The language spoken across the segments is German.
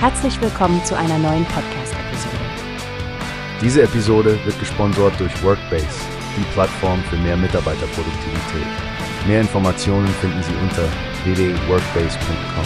Herzlich willkommen zu einer neuen Podcast-Episode. Diese Episode wird gesponsert durch Workbase, die Plattform für mehr Mitarbeiterproduktivität. Mehr Informationen finden Sie unter www.workbase.com.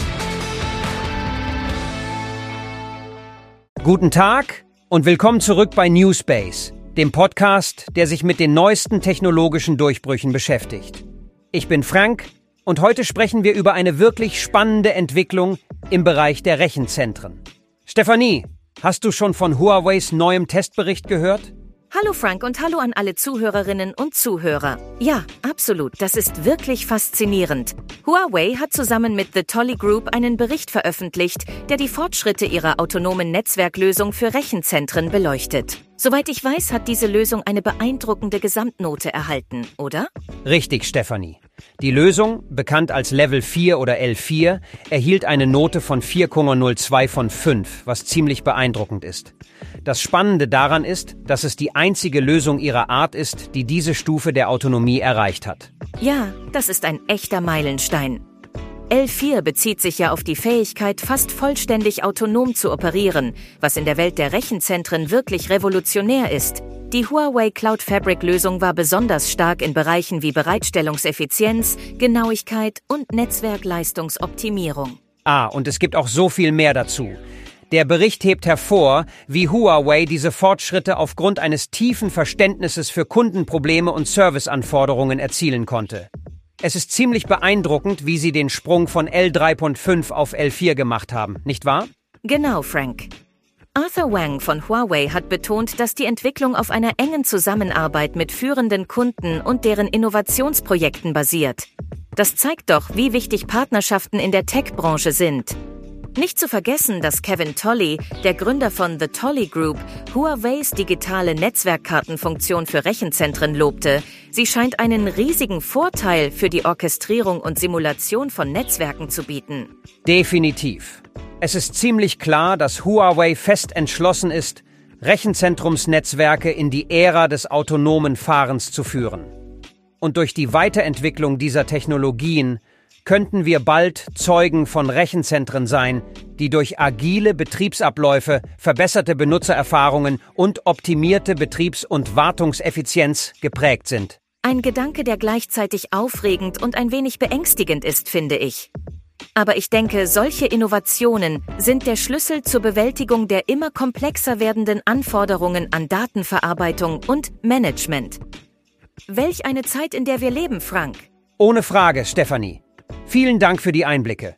Guten Tag und willkommen zurück bei Newspace, dem Podcast, der sich mit den neuesten technologischen Durchbrüchen beschäftigt. Ich bin Frank und heute sprechen wir über eine wirklich spannende Entwicklung im Bereich der Rechenzentren. Stefanie, hast du schon von Huaweis neuem Testbericht gehört? Hallo Frank und hallo an alle Zuhörerinnen und Zuhörer. Ja, absolut, das ist wirklich faszinierend. Huawei hat zusammen mit The Tolly Group einen Bericht veröffentlicht, der die Fortschritte ihrer autonomen Netzwerklösung für Rechenzentren beleuchtet. Soweit ich weiß, hat diese Lösung eine beeindruckende Gesamtnote erhalten, oder? Richtig, Stefanie. Die Lösung, bekannt als Level 4 oder L4, erhielt eine Note von 4,02 von 5, was ziemlich beeindruckend ist. Das Spannende daran ist, dass es die einzige Lösung ihrer Art ist, die diese Stufe der Autonomie erreicht hat. Ja, das ist ein echter Meilenstein. L4 bezieht sich ja auf die Fähigkeit, fast vollständig autonom zu operieren, was in der Welt der Rechenzentren wirklich revolutionär ist. Die Huawei Cloud Fabric Lösung war besonders stark in Bereichen wie Bereitstellungseffizienz, Genauigkeit und Netzwerkleistungsoptimierung. Ah, und es gibt auch so viel mehr dazu. Der Bericht hebt hervor, wie Huawei diese Fortschritte aufgrund eines tiefen Verständnisses für Kundenprobleme und Serviceanforderungen erzielen konnte. Es ist ziemlich beeindruckend, wie sie den Sprung von L3.5 auf L4 gemacht haben, nicht wahr? Genau, Frank. Arthur Wang von Huawei hat betont, dass die Entwicklung auf einer engen Zusammenarbeit mit führenden Kunden und deren Innovationsprojekten basiert. Das zeigt doch, wie wichtig Partnerschaften in der Tech-Branche sind. Nicht zu vergessen, dass Kevin Tolley, der Gründer von The Tolley Group, Huaweis digitale Netzwerkkartenfunktion für Rechenzentren lobte. Sie scheint einen riesigen Vorteil für die Orchestrierung und Simulation von Netzwerken zu bieten. Definitiv. Es ist ziemlich klar, dass Huawei fest entschlossen ist, Rechenzentrumsnetzwerke in die Ära des autonomen Fahrens zu führen. Und durch die Weiterentwicklung dieser Technologien könnten wir bald Zeugen von Rechenzentren sein, die durch agile Betriebsabläufe, verbesserte Benutzererfahrungen und optimierte Betriebs- und Wartungseffizienz geprägt sind. Ein Gedanke, der gleichzeitig aufregend und ein wenig beängstigend ist, finde ich. Aber ich denke, solche Innovationen sind der Schlüssel zur Bewältigung der immer komplexer werdenden Anforderungen an Datenverarbeitung und Management. Welch eine Zeit, in der wir leben, Frank. Ohne Frage, Stephanie. Vielen Dank für die Einblicke.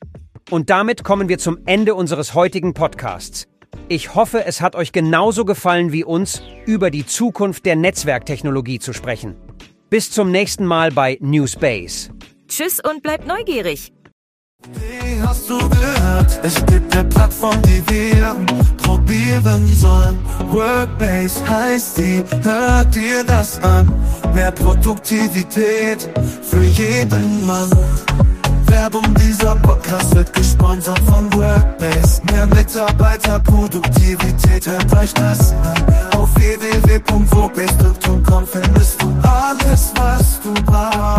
Und damit kommen wir zum Ende unseres heutigen Podcasts. Ich hoffe, es hat euch genauso gefallen wie uns, über die Zukunft der Netzwerktechnologie zu sprechen. Bis zum nächsten Mal bei New Space. Tschüss und bleibt neugierig. Wie hast du gehört? Es gibt eine Plattform, die wir probieren sollen. Workbase heißt die, hört dir das an. Mehr Produktivität für jeden Mann. Dieser Podcast wird gesponsert von Workbase. Mehr Mitarbeiterproduktivität, hört euch das an. Auf www.workbase.com findest du alles, was du brauchst.